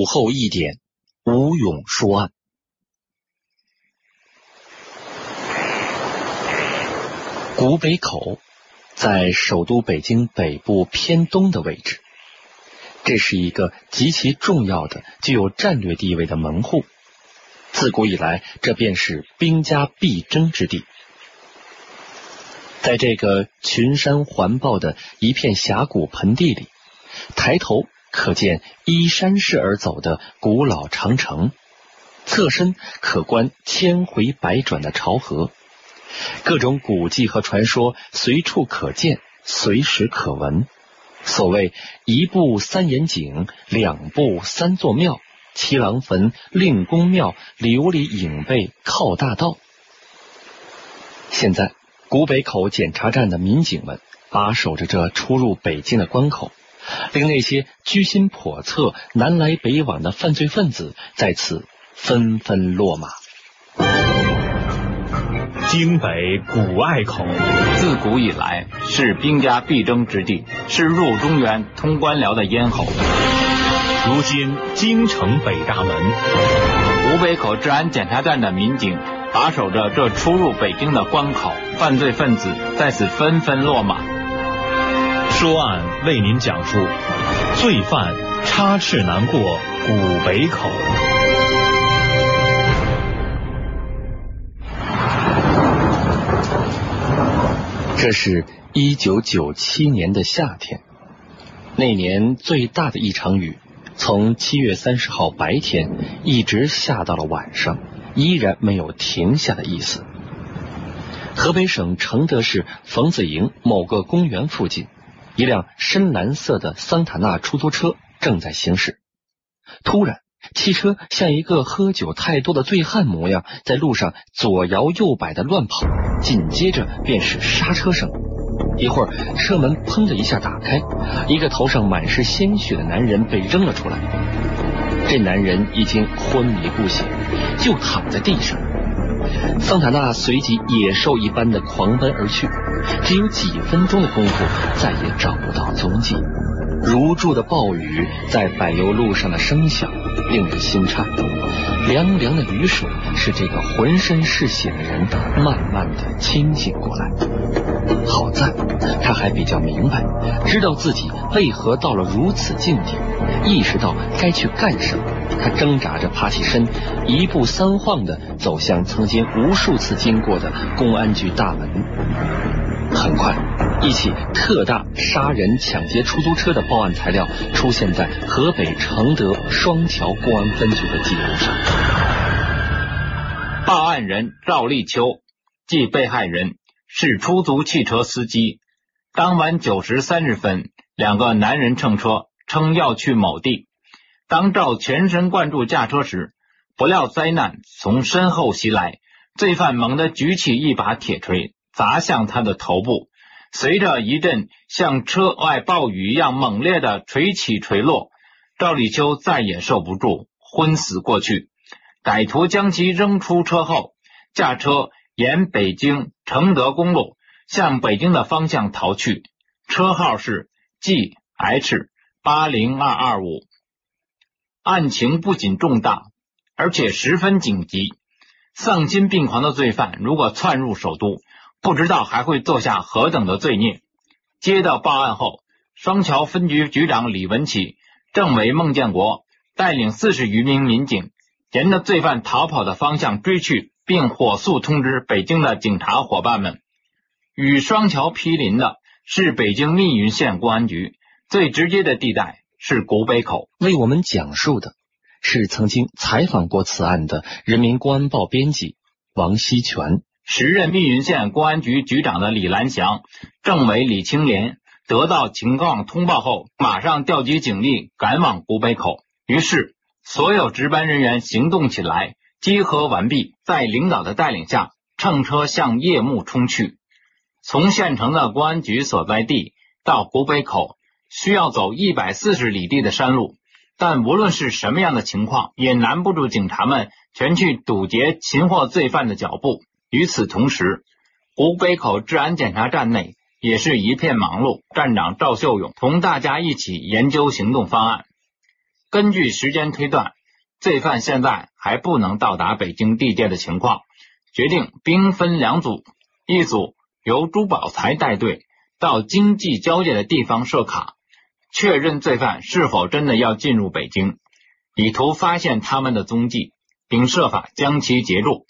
午后一点，吴勇说案。古北口在首都北京北部偏东的位置，这是一个极其重要的、具有战略地位的门户。自古以来，这便是兵家必争之地。在这个群山环抱的一片峡谷盆地里，抬头可见依山势而走的古老长城，侧身可观千回百转的潮河，各种古迹和传说随处可见，随时可闻。所谓一步三眼井，两步三座庙，七郎坟、令公庙、琉璃影背、靠大道。现在。古北口检查站的民警们把守着这出入北京的关口，令那些居心叵测、南来北往的犯罪分子在此纷纷落马。京北古隘口，自古以来是兵家必争之地，是入中原、通官僚的咽喉。如今京城北大门，古北口治安检查站的民警。把守着这出入北京的关口，犯罪分子在此纷纷落马。说案为您讲述：罪犯插翅难过古北口。这是一九九七年的夏天，那年最大的一场雨，从七月三十号白天一直下到了晚上。依然没有停下的意思。河北省承德市冯子营某个公园附近，一辆深蓝色的桑塔纳出租车正在行驶。突然，汽车像一个喝酒太多的醉汉模样，在路上左摇右摆的乱跑。紧接着便是刹车声。一会儿，车门砰的一下打开，一个头上满是鲜血的男人被扔了出来。这男人已经昏迷不醒。就躺在地上，桑塔纳随即野兽一般的狂奔而去，只有几分钟的功夫，再也找不到踪迹。如注的暴雨在柏油路上的声响令人心颤，凉凉的雨水使这个浑身是血的人慢慢的清醒过来。好在他还比较明白，知道自己为何到了如此境地，意识到该去干什么。他挣扎着爬起身，一步三晃的走向曾经无数次经过的公安局大门。很快，一起特大杀人、抢劫出租车的报案材料出现在河北承德双桥公安分局的记录上。报案人赵立秋，即被害人，是出租汽车司机。当晚九时三十分，两个男人乘车，称要去某地。当赵全神贯注驾车时，不料灾难从身后袭来。罪犯猛地举起一把铁锤，砸向他的头部。随着一阵像车外暴雨一样猛烈的锤起锤落，赵立秋再也受不住，昏死过去。歹徒将其扔出车后，驾车沿北京承德公路向北京的方向逃去，车号是 G H 八零二二五。案情不仅重大，而且十分紧急。丧心病狂的罪犯如果窜入首都，不知道还会做下何等的罪孽。接到报案后，双桥分局局长李文启、政委孟建国带领四十余名民警，沿着罪犯逃跑的方向追去，并火速通知北京的警察伙伴们。与双桥毗邻的是北京密云县公安局，最直接的地带。是古北口为我们讲述的，是曾经采访过此案的《人民公安报》编辑王锡全。时任密云县公安局局长的李兰祥、政委李青莲得到情况通报后，马上调集警力赶往古北口。于是，所有值班人员行动起来，集合完毕，在领导的带领下，乘车向夜幕冲去。从县城的公安局所在地到古北口。需要走一百四十里地的山路，但无论是什么样的情况，也难不住警察们全去堵截擒获罪犯的脚步。与此同时，湖北口治安检查站内也是一片忙碌。站长赵秀勇同大家一起研究行动方案。根据时间推断，罪犯现在还不能到达北京地界的情况，决定兵分两组，一组由朱宝才带队到经济交界的地方设卡，确认罪犯是否真的要进入北京，以图发现他们的踪迹，并设法将其截住。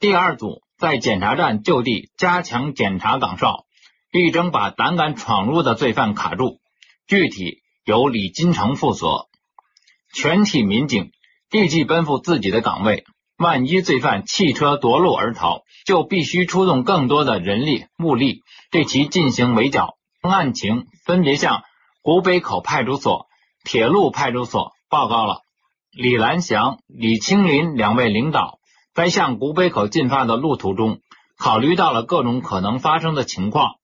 第二组在检查站就地加强检查岗哨，力争把胆敢闯入的罪犯卡住。具体由李金城负责。全体民警立即奔赴自己的岗位。万一罪犯弃车夺路而逃，就必须出动更多的人力物力对其进行围剿。案情分别向古北口派出所、铁路派出所报告了。李兰祥、李青林两位领导在向古北口进发的路途中，考虑到了各种可能发生的情况，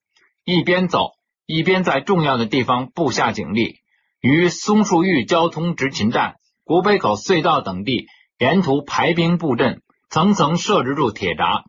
一边走。一边在重要的地方布下警力，于松树峪交通执勤站、古北口隧道等地沿途排兵布阵，层层设置住铁闸，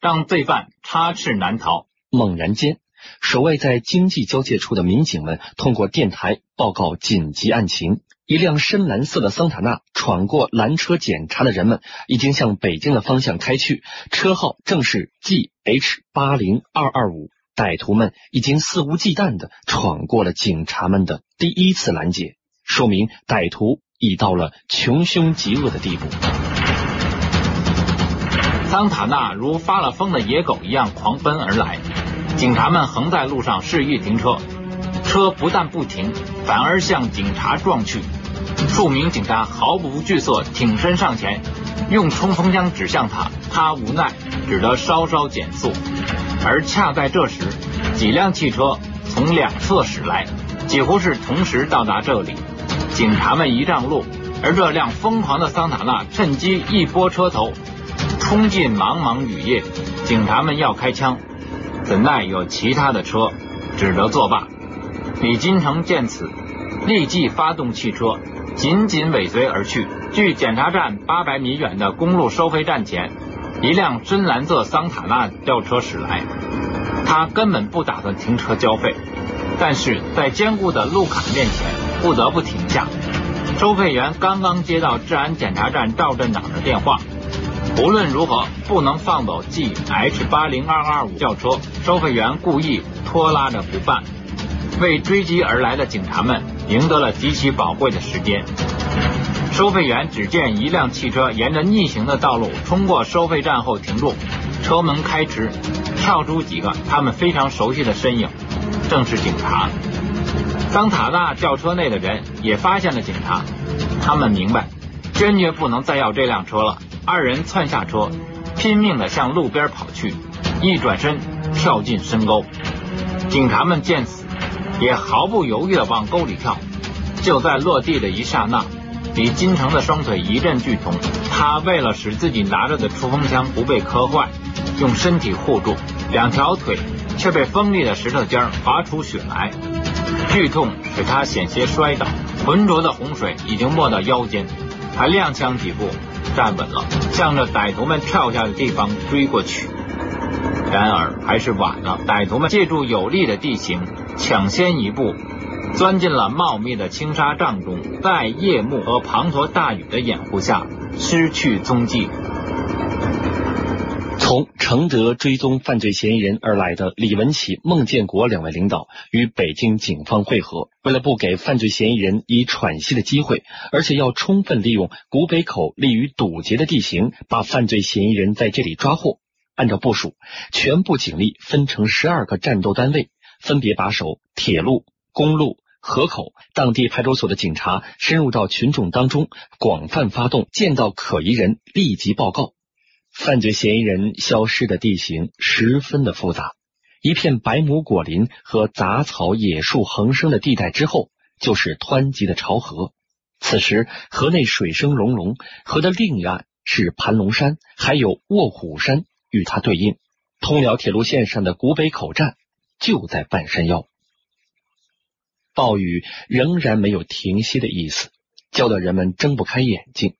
让罪犯插翅难逃。猛然间，守卫在经济交界处的民警们通过电台报告紧急案情：一辆深蓝色的桑塔纳闯过拦车检查的人们，已经向北京的方向开去，车号正是 G H 八零二二五。歹徒们已经肆无忌惮的闯过了警察们的第一次拦截，说明歹徒已到了穷凶极恶的地步。桑塔纳如发了疯的野狗一样狂奔而来，警察们横在路上示意停车，车不但不停，反而向警察撞去。数名警察毫不惧色，挺身上前，用冲锋枪指向他，他无奈，只得稍稍减速。而恰在这时，几辆汽车从两侧驶来，几乎是同时到达这里。警察们一让路，而这辆疯狂的桑塔纳趁机一拨车头，冲进茫茫雨夜。警察们要开枪，怎奈有其他的车，只得作罢。李金城见此，立即发动汽车，紧紧尾随而去。距检查站八百米远的公路收费站前。一辆深蓝色桑塔纳轿车驶来，他根本不打算停车交费，但是在坚固的路坎面前不得不停下。收费员刚刚接到治安检查站赵站长的电话，无论如何不能放走 G H 八零二二五轿车。收费员故意拖拉着不办，为追击而来的警察们赢得了极其宝贵的时间。收费员只见一辆汽车沿着逆行的道路冲过收费站后停住，车门开迟，跳出几个他们非常熟悉的身影，正是警察。桑塔纳轿车内的人也发现了警察，他们明白，坚决不能再要这辆车了。二人窜下车，拼命的向路边跑去，一转身跳进深沟。警察们见此，也毫不犹豫的往沟里跳。就在落地的一刹那。李金城的双腿一阵剧痛，他为了使自己拿着的冲锋枪不被磕坏，用身体护住，两条腿却被锋利的石头尖划出血来，剧痛使他险些摔倒，浑浊的洪水已经没到腰间，他踉跄几步站稳了，向着歹徒们跳下的地方追过去，然而还是晚了，歹徒们借助有利的地形抢先一步。钻进了茂密的青纱帐中，在夜幕和滂沱大雨的掩护下失去踪迹。从承德追踪犯罪嫌疑人而来的李文启、孟建国两位领导与北京警方会合，为了不给犯罪嫌疑人以喘息的机会，而且要充分利用古北口利于堵截的地形，把犯罪嫌疑人在这里抓获。按照部署，全部警力分成十二个战斗单位，分别把守铁路。公路河口，当地派出所的警察深入到群众当中，广泛发动，见到可疑人立即报告。犯罪嫌疑人消失的地形十分的复杂，一片白亩果林和杂草野树横生的地带之后，就是湍急的潮河。此时河内水声隆隆，河的另一岸是盘龙山，还有卧虎山与它对应。通辽铁路线上的古北口站就在半山腰。暴雨仍然没有停息的意思，叫得人们睁不开眼睛。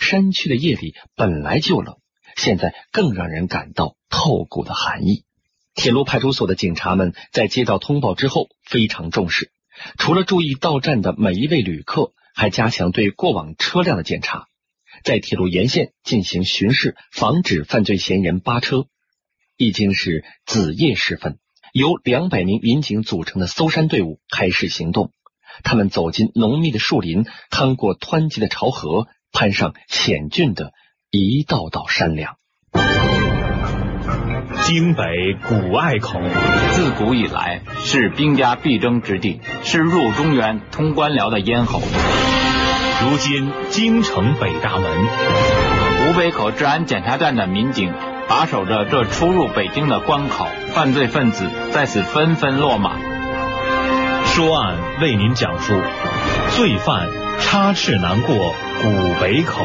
山区的夜里本来就冷，现在更让人感到透骨的寒意。铁路派出所的警察们在接到通报之后非常重视，除了注意到站的每一位旅客，还加强对过往车辆的检查，在铁路沿线进行巡视，防止犯罪嫌疑人扒车。已经是子夜时分，由两百名民警组成的搜山队伍开始行动。他们走进浓密的树林，趟过湍急的潮河，攀上险峻的一道道山梁。京北古隘口，自古以来是兵家必争之地，是入中原、通官僚的咽喉。如今京城北大门，吴北口治安检查站的民警把守着这出入北京的关口，犯罪分子在此纷纷落马。说案为您讲述：罪犯插翅难过古北口。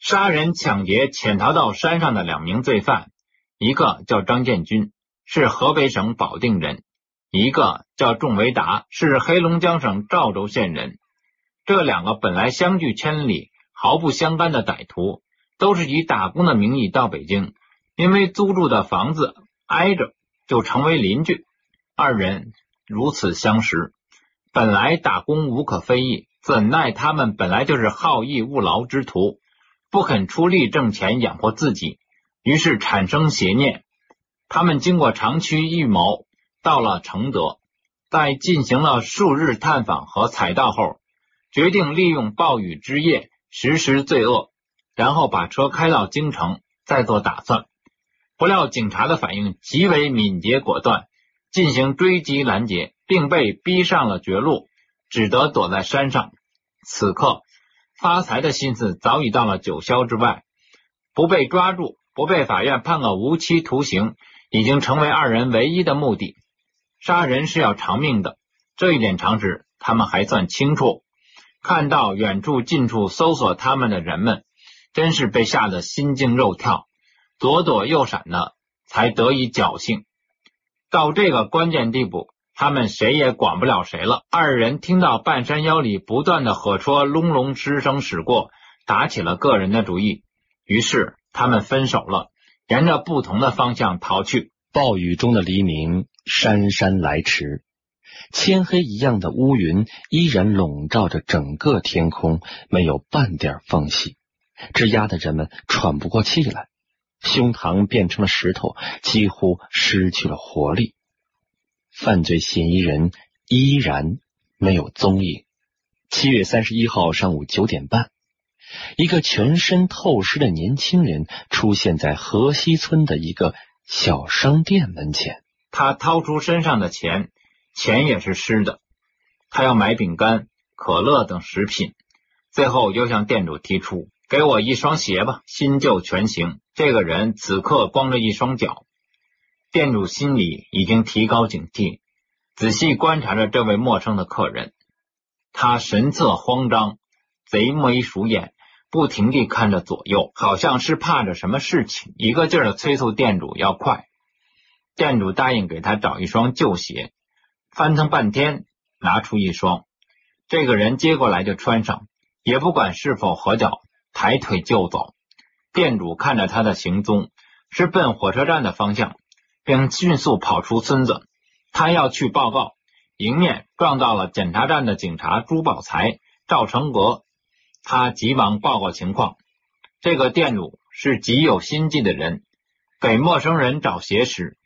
杀人、抢劫、潜逃到山上的两名罪犯，一个叫张建军，是河北省保定人；一个叫仲维达，是黑龙江省肇州县人。这两个本来相距千里、毫不相干的歹徒，都是以打工的名义到北京，因为租住的房子挨着，就成为邻居。二人如此相识，本来打工无可非议，怎奈他们本来就是好逸恶劳之徒。不肯出力挣钱养活自己，于是产生邪念。他们经过长期预谋，到了承德，在进行了数日探访和采盗后，决定利用暴雨之夜实施罪恶，然后把车开到京城，再做打算。不料警察的反应极为敏捷果断，进行追击拦截，并被逼上了绝路，只得躲在山上。此刻。发财的心思早已到了九霄之外，不被抓住，不被法院判个无期徒刑，已经成为二人唯一的目的。杀人是要偿命的，这一点常识他们还算清楚。看到远处、近处搜索他们的人们，真是被吓得心惊肉跳，左躲右闪的，才得以侥幸。到这个关键地步。他们谁也管不了谁了。二人听到半山腰里不断的火车隆隆之声驶过，打起了个人的主意。于是他们分手了，沿着不同的方向逃去。暴雨中的黎明姗姗来迟，铅黑一样的乌云依然笼罩着整个天空，没有半点缝隙，这压得人们喘不过气来，胸膛变成了石头，几乎失去了活力。犯罪嫌疑人依然没有踪影。七月三十一号上午九点半，一个全身透湿的年轻人出现在河西村的一个小商店门前。他掏出身上的钱，钱也是湿的。他要买饼干、可乐等食品，最后又向店主提出：“给我一双鞋吧，新旧全行。”这个人此刻光着一双脚。店主心里已经提高警惕，仔细观察着这位陌生的客人。他神色慌张，贼眉鼠眼，不停地看着左右，好像是怕着什么事情，一个劲儿的催促店主要快。店主答应给他找一双旧鞋，翻腾半天拿出一双，这个人接过来就穿上，也不管是否合脚，抬腿就走。店主看着他的行踪，是奔火车站的方向。并迅速跑出村子，他要去报告。迎面撞到了检查站的警察朱宝才、赵成国，他急忙报告情况。这个店主是极有心计的人，给陌生人找鞋时，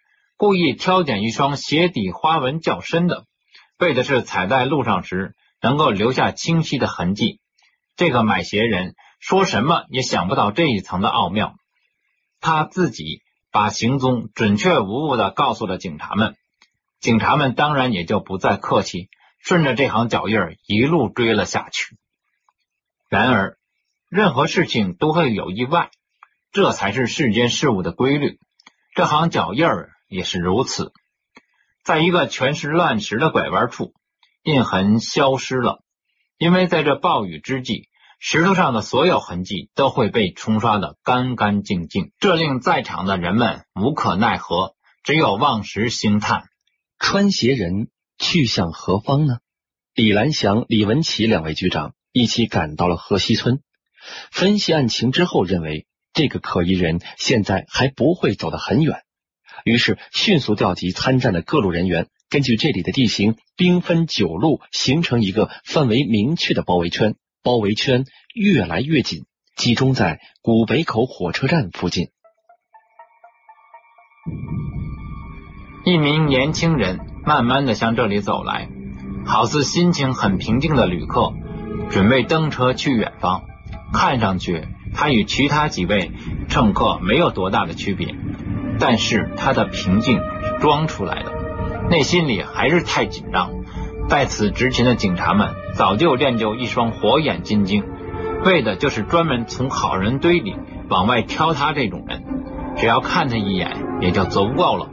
故意挑拣一双鞋底花纹较深的，为的是踩在路上时能够留下清晰的痕迹。这个买鞋人说什么也想不到这一层的奥妙，他自己。把行踪准确无误的告诉了警察们，警察们当然也就不再客气，顺着这行脚印儿一路追了下去。然而，任何事情都会有意外，这才是世间事物的规律。这行脚印儿也是如此，在一个全是乱石的拐弯处，印痕消失了，因为在这暴雨之际。石头上的所有痕迹都会被冲刷的干干净净，这令在场的人们无可奈何，只有望时兴叹。穿鞋人去向何方呢？李兰祥、李文奇两位局长一起赶到了河西村，分析案情之后，认为这个可疑人现在还不会走得很远，于是迅速调集参战的各路人员，根据这里的地形，兵分九路，形成一个范围明确的包围圈。包围圈越来越紧，集中在古北口火车站附近。一名年轻人慢慢的向这里走来，好似心情很平静的旅客，准备登车去远方。看上去他与其他几位乘客没有多大的区别，但是他的平静是装出来的，内心里还是太紧张。在此执勤的警察们早就练就一双火眼金睛，为的就是专门从好人堆里往外挑他这种人，只要看他一眼也就足够了。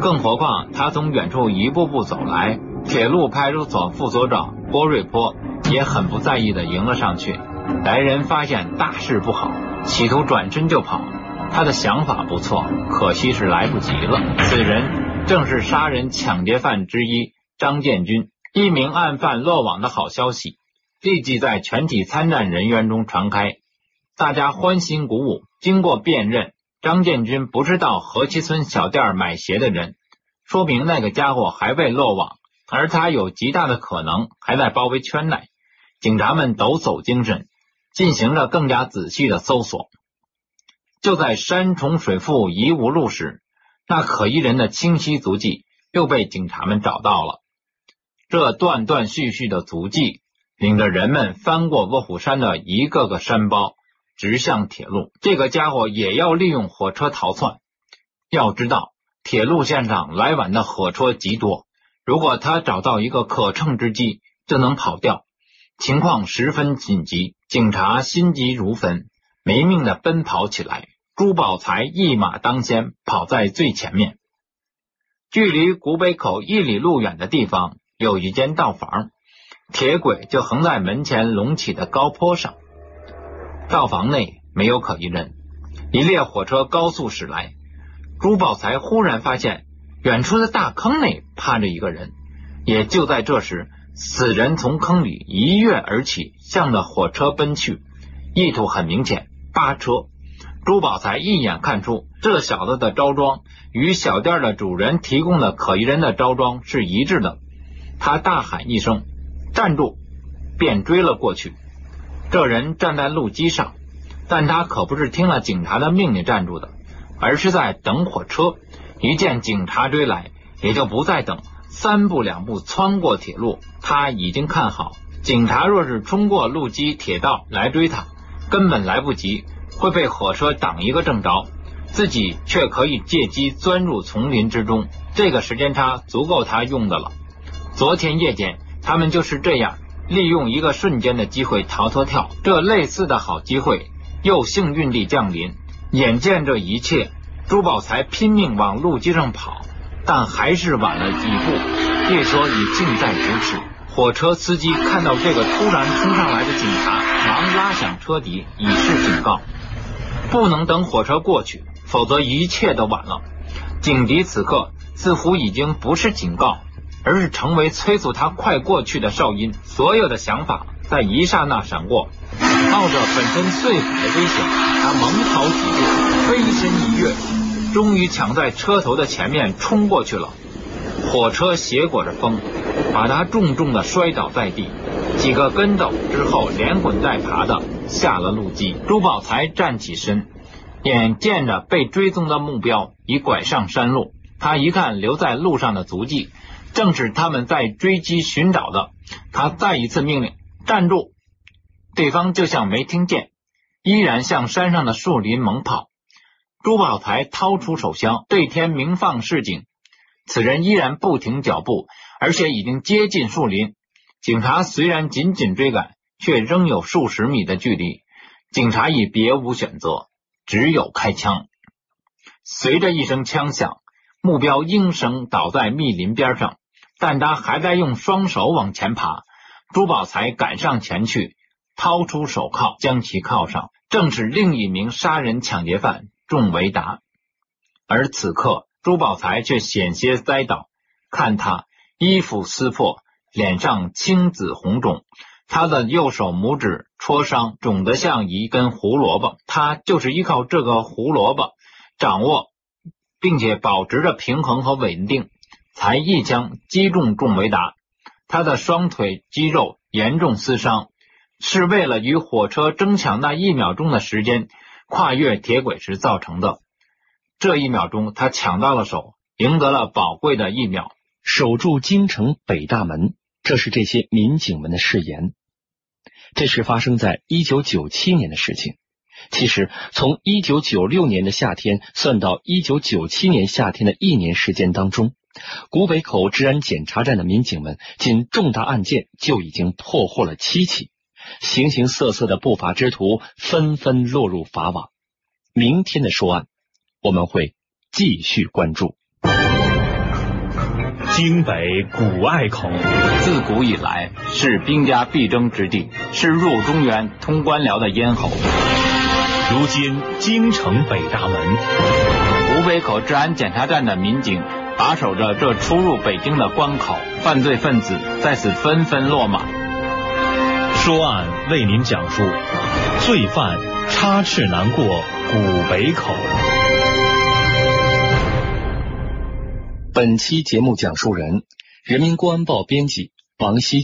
更何况，他从远处一步步走来，铁路派出所副所长郭瑞波也很不在意的迎了上去。来人发现大事不好，企图转身就跑。他的想法不错，可惜是来不及了。此人正是杀人抢劫犯之一张建军，一名案犯落网的好消息立即在全体参战人员中传开，大家欢欣鼓舞。经过辨认。张建军不是到河西村小店买鞋的人，说明那个家伙还未落网，而他有极大的可能还在包围圈内。警察们抖擞精神，进行着更加仔细的搜索。就在山重水复疑无路时，那可疑人的清晰足迹又被警察们找到了。这断断续续的足迹，领着人们翻过卧虎山的一个个山包。直向铁路，这个家伙也要利用火车逃窜。要知道，铁路线上来往的火车极多，如果他找到一个可乘之机，就能跑掉。情况十分紧急，警察心急如焚，没命的奔跑起来。朱宝才一马当先，跑在最前面。距离古北口一里路远的地方，有一间道房，铁轨就横在门前隆起的高坡上。道房内没有可疑人，一列火车高速驶来。朱宝才忽然发现，远处的大坑内趴着一个人。也就在这时，此人从坑里一跃而起，向着火车奔去，意图很明显，扒车。朱宝才一眼看出，这小子的着装与小店的主人提供的可疑人的着装是一致的。他大喊一声：“站住！”便追了过去。这人站在路基上，但他可不是听了警察的命令站住的，而是在等火车。一见警察追来，也就不再等，三步两步穿过铁路。他已经看好，警察若是冲过路基铁道来追他，根本来不及，会被火车挡一个正着，自己却可以借机钻入丛林之中。这个时间差足够他用的了。昨天夜间，他们就是这样。利用一个瞬间的机会逃脱跳，这类似的好机会又幸运地降临。眼见这一切，朱宝才拼命往路基上跑，但还是晚了一步。列车已近在咫尺，火车司机看到这个突然冲上来的警察，忙拉响车笛以示警告。不能等火车过去，否则一切都晚了。警笛此刻似乎已经不是警告。而是成为催促他快过去的哨音，所有的想法在一刹那闪过。冒着粉身碎骨的危险，他猛跑几步，飞身一跃，终于抢在车头的前面冲过去了。火车斜裹着风，把他重重的摔倒在地，几个跟斗之后，连滚带爬的下了路基。朱宝才站起身，眼见着被追踪的目标已拐上山路，他一看留在路上的足迹。正是他们在追击寻找的，他再一次命令站住，对方就像没听见，依然向山上的树林猛跑。朱宝才掏出手枪，对天鸣放示警。此人依然不停脚步，而且已经接近树林。警察虽然紧紧追赶，却仍有数十米的距离。警察已别无选择，只有开枪。随着一声枪响，目标应声倒在密林边上。但他还在用双手往前爬，朱宝才赶上前去，掏出手铐将其铐上，正是另一名杀人抢劫犯仲维达。而此刻，朱宝才却险些栽倒，看他衣服撕破，脸上青紫红肿，他的右手拇指戳伤，肿得像一根胡萝卜。他就是依靠这个胡萝卜掌握，并且保持着平衡和稳定。才一枪击中仲维达，他的双腿肌肉严重撕伤，是为了与火车争抢那一秒钟的时间，跨越铁轨时造成的。这一秒钟，他抢到了手，赢得了宝贵的一秒。守住京城北大门，这是这些民警们的誓言。这是发生在一九九七年的事情。其实，从一九九六年的夏天算到一九九七年夏天的一年时间当中，古北口治安检查站的民警们，仅重大案件就已经破获了七起，形形色色的不法之徒纷纷落入法网。明天的说案，我们会继续关注。京北古隘口，自古以来是兵家必争之地，是入中原、通官僚的咽喉。如今京城北大门，古北口治安检查站的民警把守着这出入北京的关口，犯罪分子在此纷纷落马。说案为您讲述：罪犯插翅难过古北口。本期节目讲述人：人民公安报编辑王希。